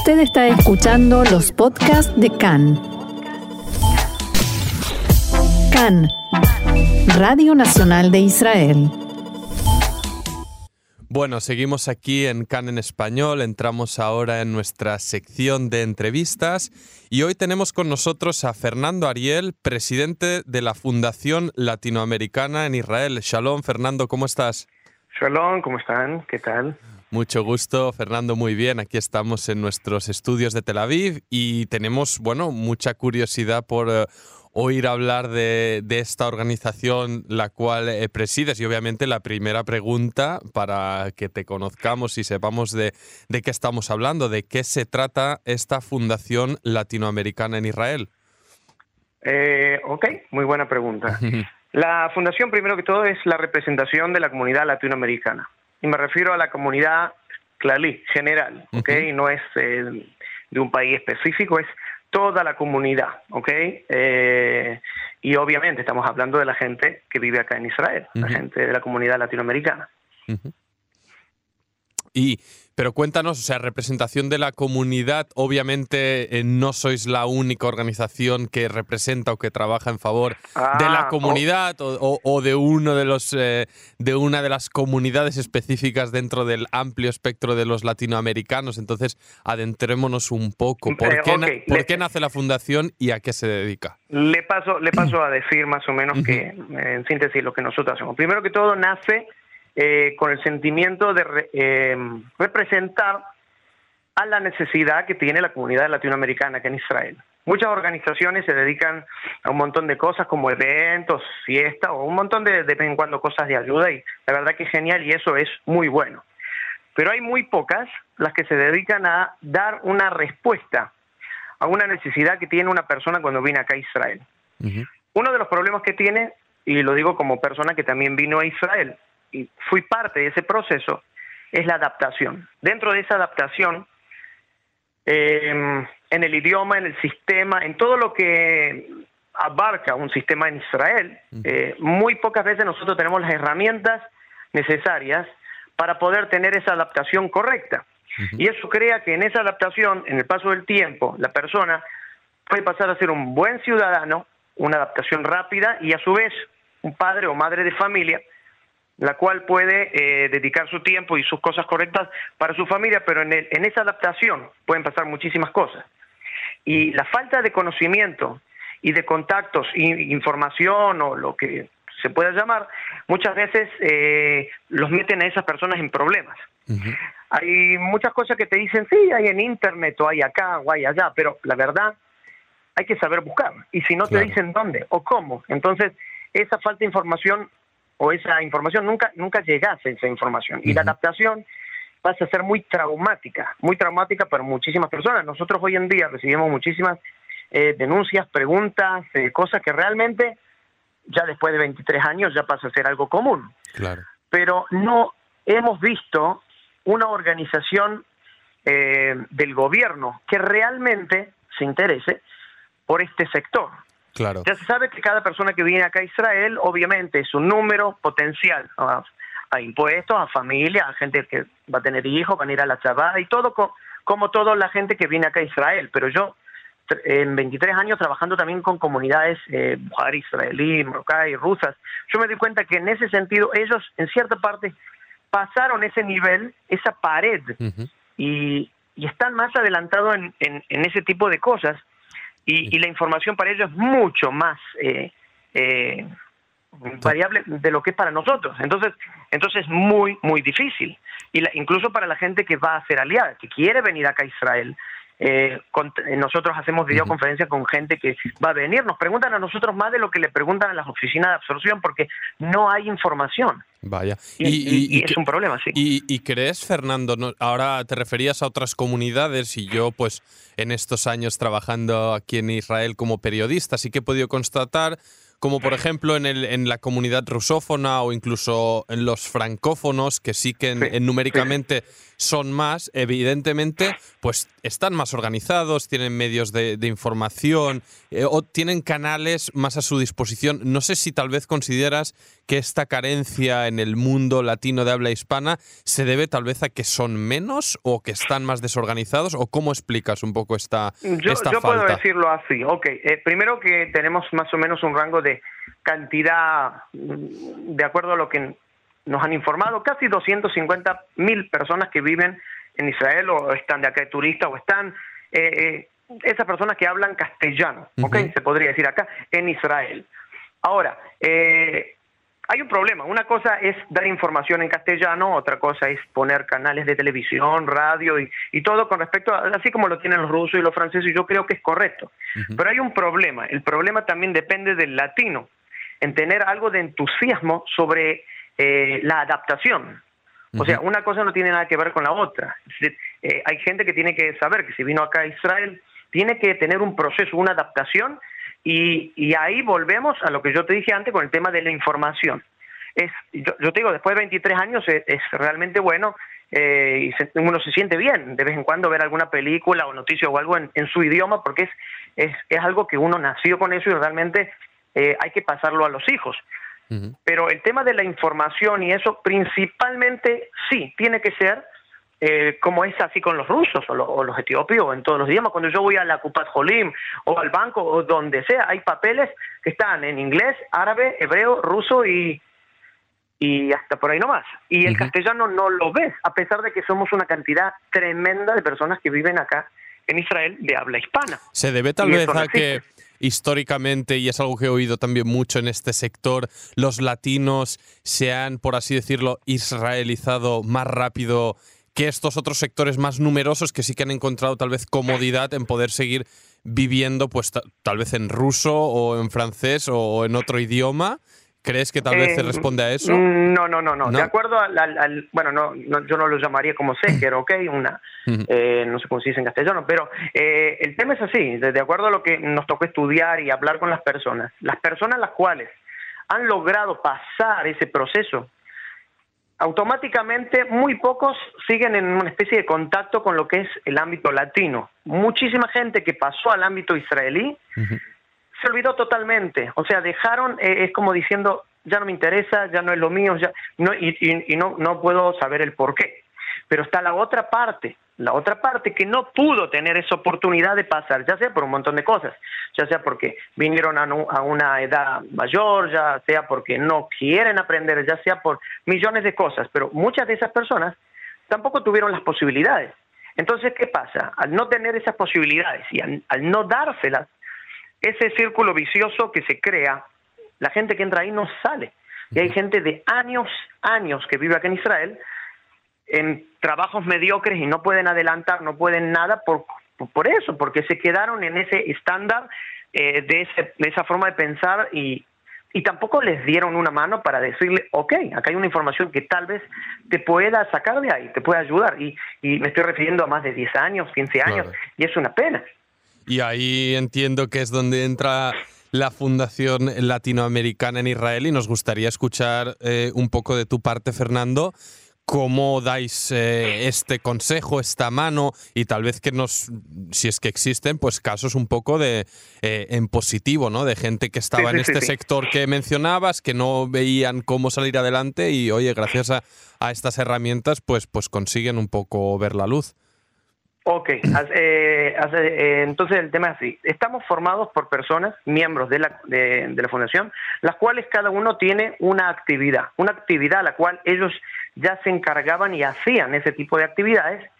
Usted está escuchando los podcasts de CAN. CAN, Radio Nacional de Israel. Bueno, seguimos aquí en CAN en español, entramos ahora en nuestra sección de entrevistas y hoy tenemos con nosotros a Fernando Ariel, presidente de la Fundación Latinoamericana en Israel. Shalom, Fernando, ¿cómo estás? Shalom, ¿cómo están? ¿Qué tal? Mucho gusto, Fernando, muy bien. Aquí estamos en nuestros estudios de Tel Aviv y tenemos, bueno, mucha curiosidad por eh, oír hablar de, esta organización la cual eh, presides y obviamente la primera pregunta para que te conozcamos y sepamos de, de qué estamos hablando, de qué se trata esta Fundación Latinoamericana en Israel. Eh, ok, muy buena pregunta. La fundación, primero que todo, es la representación de la comunidad latinoamericana. Y me refiero a la comunidad clalí, general, ¿ok? No es eh, de un país específico, es toda la comunidad, ¿ok? Eh, y obviamente estamos hablando de la gente que vive acá en Israel, la gente de la comunidad latinoamericana. Y pero cuéntanos, o sea, representación de la comunidad, obviamente eh, no sois la única organización que representa o que trabaja en favor de la Ah, comunidad o, o de uno de los eh, de una de las comunidades específicas dentro del amplio espectro de los latinoamericanos. Entonces, adentrémonos un poco. ¿Por, Eh, qué, por le- qué nace la fundación y a qué se dedica? Le paso, le paso a decir más o menos que, en síntesis, lo que nosotros hacemos. Primero que todo, nace eh, con el sentimiento de re- eh, representar a la necesidad que tiene la comunidad latinoamericana acá en Israel. Muchas organizaciones se dedican a un montón de cosas como eventos, fiestas o un montón de, de vez en cuando cosas de ayuda y la verdad que es genial y eso es muy bueno. Pero hay muy pocas las que se dedican a dar una respuesta a una necesidad que tiene una persona cuando viene acá a Israel. Uno de los problemas que tiene, y lo digo como persona que también vino a Israel y fui parte de ese proceso, es la adaptación. Dentro de esa adaptación, eh, en el idioma, en el sistema, en todo lo que abarca un sistema en Israel, eh, muy pocas veces nosotros tenemos las herramientas necesarias para poder tener esa adaptación correcta. Y eso crea que en esa adaptación, en el paso del tiempo, la persona puede pasar a ser un buen ciudadano, una adaptación rápida y a su vez un padre o madre de familia, la cual puede eh, dedicar su tiempo y sus cosas correctas para su familia, pero en, el- en esa adaptación pueden pasar muchísimas cosas. Y la falta de conocimiento y de contactos, i- información o lo que se pueda llamar, muchas veces eh, los meten a esas personas en problemas. Hay muchas cosas que te dicen, sí, hay en internet o hay acá o hay allá, pero la verdad hay que saber buscar. Y si no Claro. te dicen dónde o cómo, entonces esa falta de información o esa información nunca nunca llegase a esa información. Y la adaptación pasa a ser muy traumática, muy traumática para muchísimas personas. Nosotros hoy en día recibimos muchísimas eh, denuncias, preguntas, eh, cosas que realmente ya después de 23 años ya pasa a ser algo común Claro. pero no hemos visto una organización eh, del gobierno que realmente se interese por este sector. Claro. Ya se sabe que cada persona que viene acá a Israel, obviamente, es un número potencial a, a impuestos, a familia, a gente que va a tener hijos, van a ir a la chavada y todo co- como toda la gente que viene acá a Israel. Pero yo, en 23 años trabajando también con comunidades eh, israelí, rusas, yo me di cuenta que en ese sentido ellos, en cierta parte, pasaron ese nivel, esa pared, y, y están más adelantados en, en- en ese tipo de cosas y, y la información para ellos es mucho más eh, eh, variable de lo que es para nosotros. Entonces, entonces es muy, muy difícil. Y la- incluso para la gente que va a ser aliada, que quiere venir acá a Israel. Eh, con- eh, nosotros hacemos videoconferencias con gente que va a venir, nos preguntan a nosotros más de lo que le preguntan a las oficinas de absorción porque no hay información. Vaya. Y, y- y es un problema, sí. ¿Y, crees, Fernando, no- ahora te referías a otras comunidades y yo, pues, en estos años trabajando aquí en Israel como periodista, sí que he podido constatar, como por ejemplo en, el, en la comunidad rusófona o incluso en los francófonos, que sí que en numéricamente son más, evidentemente, pues están más organizados, tienen medios de, información eh, o tienen canales más a su disposición. No sé si tal vez consideras que esta carencia en el mundo latino de habla hispana se debe tal vez a que son menos o que están más desorganizados o cómo explicas un poco esta, yo, esta yo puedo decirlo así. Ok, eh, primero que tenemos más o menos un rango de cantidad, mm, de acuerdo a lo que nos han informado, casi 250 mil personas que viven en Israel o están de acá de turistas o están eh, eh, esas personas que hablan castellano, Se podría decir acá, en Israel. Ahora, eh, hay un problema. Una cosa es dar información en castellano, otra cosa es poner canales de televisión, radio y, todo con respecto a, así como lo tienen los rusos y los franceses, yo creo que es correcto. Pero hay un problema. El problema también depende del latino, en tener algo de entusiasmo sobre eh, la adaptación. O sea, una cosa no tiene nada que ver con la otra. Eh, hay gente que tiene que saber que si vino acá a Israel, tiene que tener un proceso, una adaptación, y, ahí volvemos a lo que yo te dije antes con el tema de la información. Es, yo, te digo, después de 23 años es, realmente bueno eh, y uno se siente bien de vez en cuando ver alguna película o noticia o algo en, su idioma porque es, es, es, algo que uno nació con eso y realmente hay que pasarlo a los hijos. Pero el tema de la información y eso principalmente sí, tiene que ser eh, como es así con los rusos o, los etíopes o en todos los idiomas. Cuando yo voy a la Kupat Jolim o al banco o donde sea, hay papeles que están en inglés, árabe, hebreo, ruso y, y hasta por ahí nomás. Y el castellano no lo ves, a pesar de que somos una cantidad tremenda de personas que viven acá en Israel de habla hispana. Se debe tal vez a que históricamente, y es algo que he oído también mucho en este sector, los latinos se han, por así decirlo, israelizado más rápido que estos otros sectores más numerosos que sí que han encontrado tal vez comodidad en poder seguir viviendo pues tal vez en ruso o en francés o en otro idioma ¿Crees que tal vez se eh, responde a eso? No, no, no, no. De acuerdo al, bueno, no, yo no lo llamaría como seker, ¿ok? Una, eh, no sé cómo se dice en castellano, pero eh, el tema es así, de, acuerdo a lo que nos tocó estudiar y hablar con las personas. Las personas las cuales han logrado pasar ese proceso, automáticamente muy pocos siguen en una especie de contacto con lo que es el ámbito latino. Muchísima gente que pasó al ámbito israelí se olvidó totalmente. O sea, dejaron, eh, es como diciendo, ya no me interesa, ya no es lo mío, ya no, y, y, no, no puedo saber el por qué. Pero está la otra parte, la otra parte que no pudo tener esa oportunidad de pasar, ya sea por un montón de cosas, ya sea porque vinieron a, a, una edad mayor, ya sea porque no quieren aprender, ya sea por millones de cosas, pero muchas de esas personas tampoco tuvieron las posibilidades. Entonces, ¿qué pasa? Al no tener esas posibilidades y al no dárselas, ese círculo vicioso que se crea, la gente que entra ahí no sale. Y hay gente de años, años que vive aquí en Israel en trabajos mediocres y no pueden adelantar, no pueden nada por, por eso, porque se quedaron en ese estándar eh, de, de esa forma de pensar y, y tampoco les dieron una mano para decirle, ok, acá hay una información que tal vez te pueda sacar de ahí, te pueda ayudar. Y, y me estoy refiriendo a más de 10 años, 15 años, y es una pena. Y ahí entiendo que es donde entra la Fundación Latinoamericana en Israel y nos gustaría escuchar eh, un poco de tu parte, Fernando. ¿Cómo dais eh, este consejo, esta mano y tal vez que nos, si es que existen, pues casos un poco de eh, en positivo, ¿no? De gente que estaba en este sector que mencionabas, que no veían cómo salir adelante y, oye, gracias a, a estas herramientas, pues, pues consiguen un poco ver la luz. Ok, eh, eh, entonces el tema es así. Estamos formados por personas, miembros de la, de, la fundación, las cuales cada uno tiene una actividad, una actividad a la cual ellos ya se encargaban y hacían ese tipo de actividades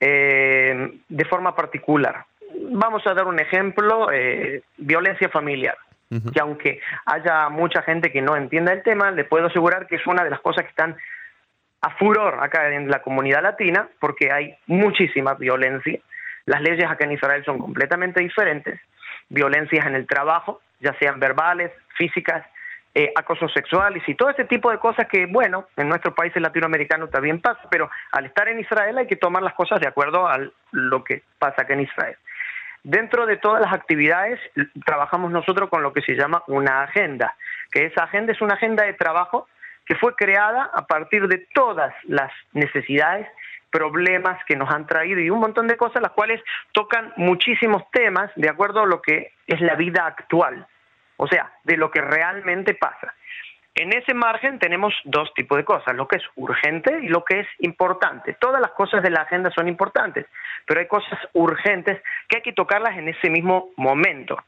eh, de forma particular. Vamos a dar un ejemplo, violencia familiar, que aunque haya mucha gente que no entienda el tema, le puedo asegurar que es una de las cosas que están a furor acá en la comunidad latina porque hay muchísima violencia. Las leyes acá en Israel son completamente diferentes. Violencias en el trabajo, ya sean verbales, físicas, eh, acosos sexuales y todo ese tipo de cosas que, bueno, en nuestros países latinoamericanos también pasa, pero al estar en Israel hay que tomar las cosas de acuerdo a lo que pasa acá en Israel. Dentro de todas las actividades trabajamos nosotros con lo que se llama una agenda, que esa agenda es una agenda de trabajo que fue creada a partir de todas las necesidades problemas que nos han traído y un montón de cosas las cuales tocan muchísimos temas de acuerdo a lo que es la vida actual, o sea, de lo que realmente pasa. En ese margen tenemos dos tipos de cosas, lo que es urgente y lo que es importante. Todas las cosas de la agenda son importantes, pero hay cosas urgentes que hay que tocarlas en ese mismo momento.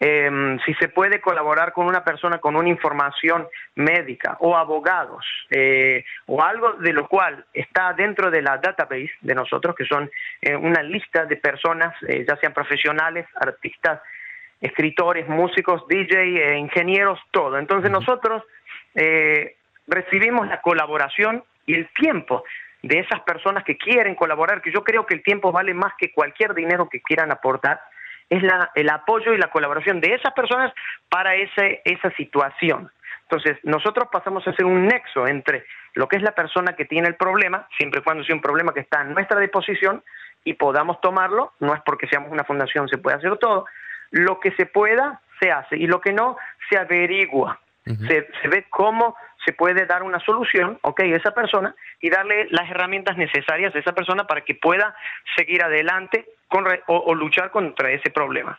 Em, si se puede colaborar con una persona con una información médica o abogados eh, o algo de lo cual está dentro de la database de nosotros, que son eh, una lista de personas, eh, ya sean profesionales, artistas, escritores, músicos, DJ, ingenieros, todo. Entonces nosotros recibimos la colaboración y el tiempo de esas personas que quieren colaborar, que yo creo que el tiempo vale más que cualquier dinero que quieran aportar es la, el apoyo y la colaboración de esas personas para ese, esa situación. Entonces, nosotros pasamos a ser un nexo entre lo que es la persona que tiene el problema, siempre y cuando sea un problema que está a nuestra disposición y podamos tomarlo, no es porque seamos una fundación se puede hacer todo, lo que se pueda se hace. Y lo que no se averigua, se, se ve cómo se puede dar una solución, ok, a esa persona y darle las herramientas necesarias a esa persona para que pueda seguir adelante con o, luchar contra ese problema.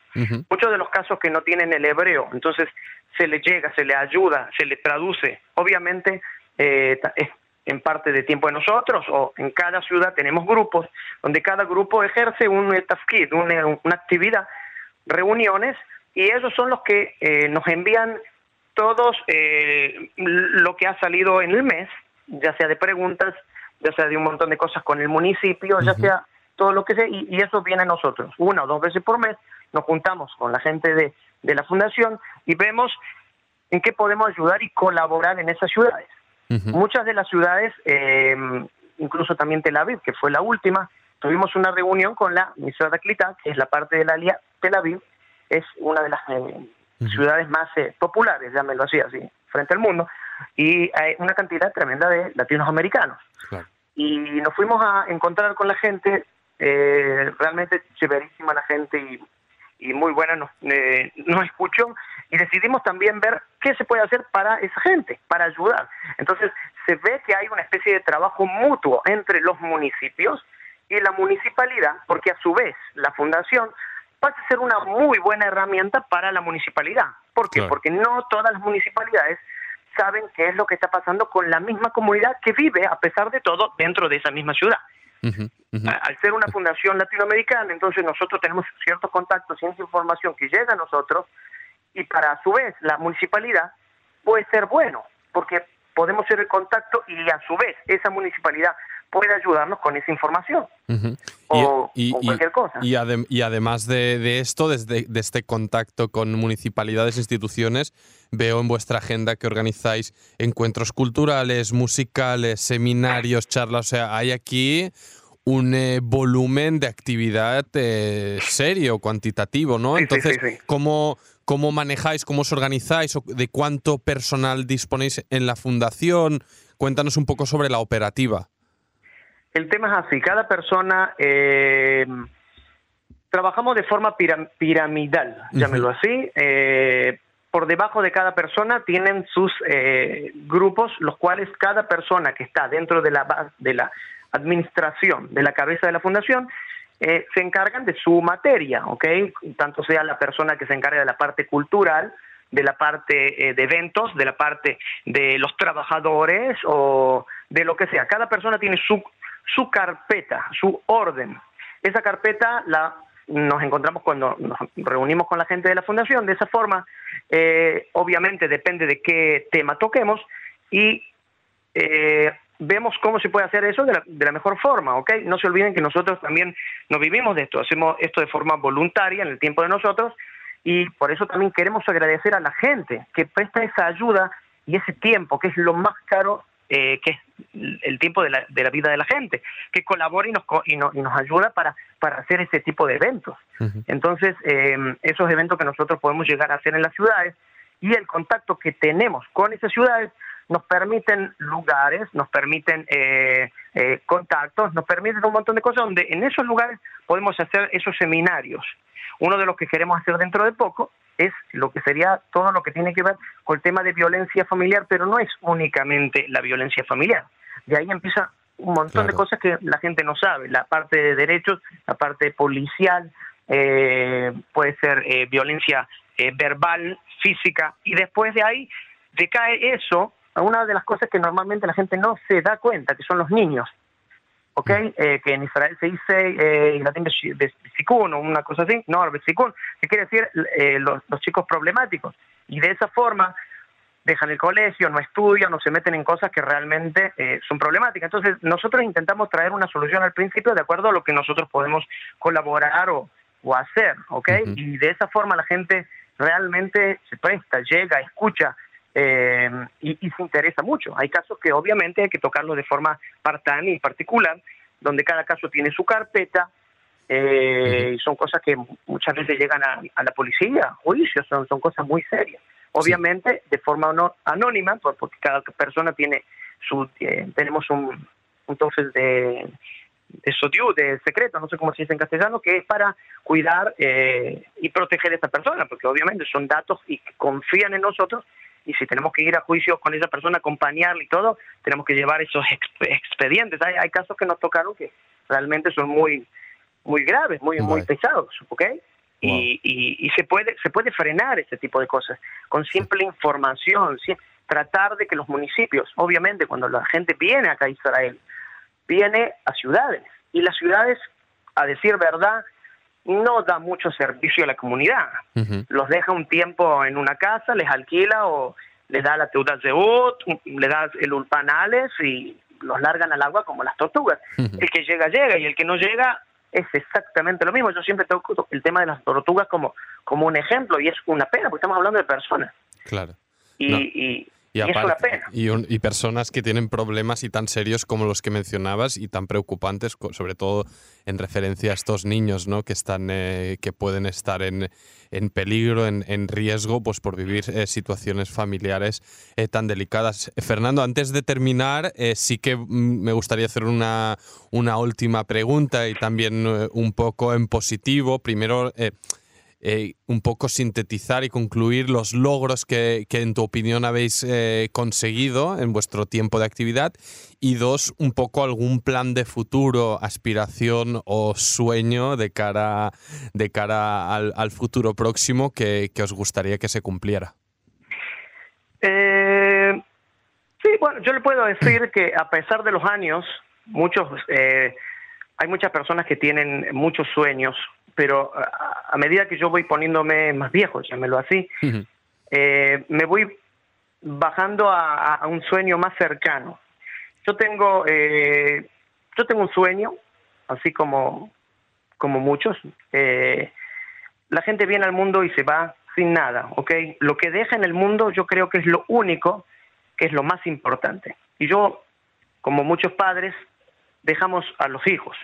Muchos de los casos que no tienen el hebreo, entonces se le llega, se le ayuda, se le traduce. Obviamente eh, es en parte de tiempo de nosotros o en cada ciudad tenemos grupos donde cada grupo ejerce un tafkid, una, una actividad, reuniones y esos son los que eh, nos envían todos eh, lo que ha salido en el mes, ya sea de preguntas, ya sea de un montón de cosas con el municipio, ya sea todo lo que sea, y, eso viene a nosotros. Una o dos veces por mes nos juntamos con la gente de, de la fundación y vemos en qué podemos ayudar y colaborar en esas ciudades. Muchas de las ciudades, eh, incluso también Tel Aviv, que fue la última, tuvimos una reunión con la Misrata Klita, que es la parte de la Alia Tel Aviv, es una de las eh, ciudades más eh, populares, llámelo así, así, frente al mundo, y hay una cantidad tremenda de latinoamericanos. Y nos fuimos a encontrar con la gente, eh, realmente chéverísima la gente y, y muy buena, nos, eh, nos escuchó y decidimos también ver qué se puede hacer para esa gente, para ayudar. Entonces, se ve que hay una especie de trabajo mutuo entre los municipios y la municipalidad, porque a su vez la fundación pasa a ser una muy buena herramienta para la municipalidad. ¿Por qué? Porque no todas las municipalidades saben qué es lo que está pasando con la misma comunidad que vive, a pesar de todo, dentro de esa misma ciudad. Al ser una fundación latinoamericana, entonces nosotros tenemos ciertos contactos, cierta información que llega a nosotros y para a su vez la municipalidad puede ser bueno, porque podemos ser el contacto y a su vez esa municipalidad puede ayudarnos con esa información o, cualquier cosa. Y, además de, esto, desde de este contacto con municipalidades e instituciones, veo en vuestra agenda que organizáis encuentros culturales, musicales, seminarios, charlas, o sea, hay aquí un eh, volumen de actividad eh, serio, cuantitativo, ¿no? Entonces, ¿cómo, ¿cómo manejáis, cómo os organizáis, de cuánto personal disponéis en la fundación? Cuéntanos un poco sobre la operativa. El tema es así, cada persona eh, trabajamos de forma piramidal, llámelo así. Eh, por debajo de cada persona tienen sus eh, grupos, los cuales cada persona que está dentro de la, de la administración, de la cabeza de la fundación, se encargan de su materia, ¿ok? Tanto sea la persona que se encarga de la parte cultural, de la parte de eventos, de la parte de los trabajadores o de lo que sea. Cada persona tiene su su carpeta, su orden. Esa carpeta la nos encontramos cuando nos reunimos con la gente de la fundación. De esa forma, eh, obviamente depende de qué tema toquemos y eh, vemos cómo se puede hacer eso de la, mejor forma, ¿ok? No se olviden que nosotros también no vivimos de esto, hacemos esto de forma voluntaria en el tiempo de nosotros y por eso también queremos agradecer a la gente que presta esa ayuda y ese tiempo, que es lo más caro eh, que es el tiempo de la, de la, vida de la gente, que colabora y nos, y, y nos ayuda para, para hacer ese tipo de eventos. Entonces, eh, esos eventos que nosotros podemos llegar a hacer en las ciudades y el contacto que tenemos con esas ciudades nos permiten lugares, nos permiten eh, contactos, nos permiten un montón de cosas donde en esos lugares podemos hacer esos seminarios. Uno de los que queremos hacer dentro de poco es lo que sería todo lo que tiene que ver con el tema de violencia familiar, pero no es únicamente la violencia familiar. De ahí empieza un montón de cosas que la gente no sabe, la parte de derechos, la parte policial, eh, puede ser eh, violencia eh, verbal, física, y después de ahí decae eso a una de las cosas que normalmente la gente no se da cuenta, que son los niños. ¿ok? Mm. Eh, que en Israel se dice eh, latín o una cosa así, no, besikun, que quiere decir eh, los, los, chicos problemáticos. Y de esa forma dejan el colegio, no estudian, no se meten en cosas que realmente eh, son problemáticas. Entonces, nosotros intentamos traer una solución al principio de acuerdo a lo que nosotros podemos colaborar o, o hacer, ¿ok? Y de esa forma la gente realmente se presta, llega, escucha, eh, y, se interesa mucho. Hay casos que obviamente hay que tocarlos de forma partan y particular, donde cada caso tiene su carpeta, eh, y son cosas que muchas veces llegan a, la policía, juicios, son, son cosas muy serias. Obviamente de forma no, anónima, porque cada persona tiene su, eh, tenemos un, entonces de, de de secreto, no sé cómo se dice en castellano, que es para cuidar y proteger a esta persona, porque obviamente son datos y confían en nosotros y si tenemos que ir a juicio con esa persona, acompañarle y todo, tenemos que llevar esos expedientes. Hay, hay casos que nos tocaron que realmente son muy muy graves, muy muy pesados, ¿ok? Y, y, se puede se puede frenar ese tipo de cosas con simple información, tratar de que los municipios, obviamente cuando la gente viene acá a Israel, viene a ciudades y las ciudades, a decir verdad, no da mucho servicio a la comunidad. Los deja un tiempo en una casa, les alquila o les da la teuda zeut, le da el ulpanales y los largan al agua como las tortugas. El que llega, llega y el que no llega es exactamente lo mismo. Yo siempre toco el tema de las tortugas como, como un ejemplo y es una pena porque estamos hablando de personas. Claro. y, y, personas que tienen problemas y tan serios como los que mencionabas y tan preocupantes, sobre todo en referencia a estos niños, ¿no? Que están, eh, que pueden estar en, en peligro, en, en, riesgo, pues por vivir eh, situaciones familiares eh, tan delicadas. Fernando, antes de terminar, sí que mm, me gustaría hacer una, una última pregunta y también un poco en positivo. Primero. Eh, un poco sintetizar y concluir los logros que, en tu opinión habéis eh, conseguido en vuestro tiempo de actividad y dos, un poco algún plan de futuro, aspiración o sueño de cara, de cara al, futuro próximo que, os gustaría que se cumpliera. Eh, sí, bueno, yo le puedo decir que a pesar de los años, muchos, hay muchas personas que tienen muchos sueños, pero a, medida que yo voy poniéndome más viejo, llámelo así, eh, me voy bajando a, un sueño más cercano. Yo tengo, eh, yo tengo un sueño, así como, como muchos. Eh, la gente viene al mundo y se va sin nada, ¿ok? Lo que deja en el mundo yo creo que es lo único, que es lo más importante. Y yo, como muchos padres, dejamos a los hijos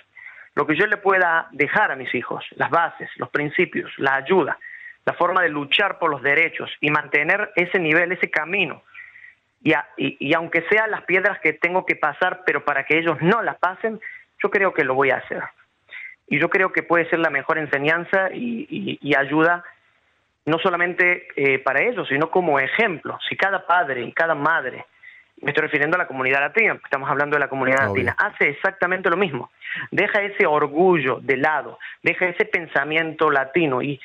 lo que yo le pueda dejar a mis hijos, las bases, los principios, la ayuda, la forma de luchar por los derechos y mantener ese nivel, ese camino. Y, aunque sean las piedras que tengo que pasar, pero para que ellos no las pasen, yo creo que lo voy a hacer. Y yo creo que puede ser la mejor enseñanza y, ayuda, no solamente eh, para ellos, sino como ejemplo. Si cada padre y cada madre me estoy refiriendo a la comunidad latina, estamos hablando de la comunidad latina, hace exactamente lo mismo. Deja ese orgullo de lado, deja ese pensamiento latino y,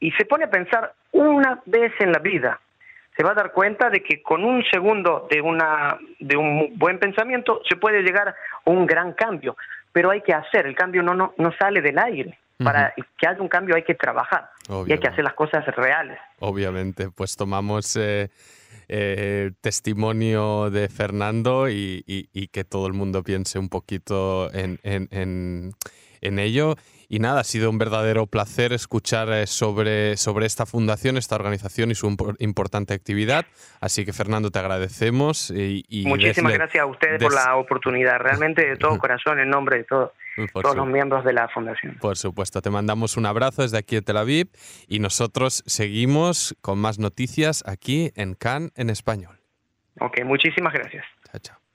y se pone a pensar una vez en la vida. Se va a dar cuenta de que con un segundo de, una, de un buen pensamiento se puede llegar a un gran cambio, pero hay que hacer, el cambio no, no, no sale del aire. Para que haya un cambio hay que trabajar y hay que hacer las cosas reales. Obviamente, pues tomamos eh, eh, testimonio de Fernando y, que todo el mundo piense un poquito en, ello. Y nada, ha sido un verdadero placer escuchar eh, sobre, sobre esta fundación, esta organización y su importante actividad. Así que Fernando, te agradecemos. Y, Muchísimas gracias a ustedes por la oportunidad, realmente de todo corazón, en nombre de todo todos los miembros de la fundación. Por supuesto, te mandamos un abrazo desde aquí de Tel Aviv y nosotros seguimos con más noticias aquí en CAN en español. Ok, muchísimas gracias. Chao, chao.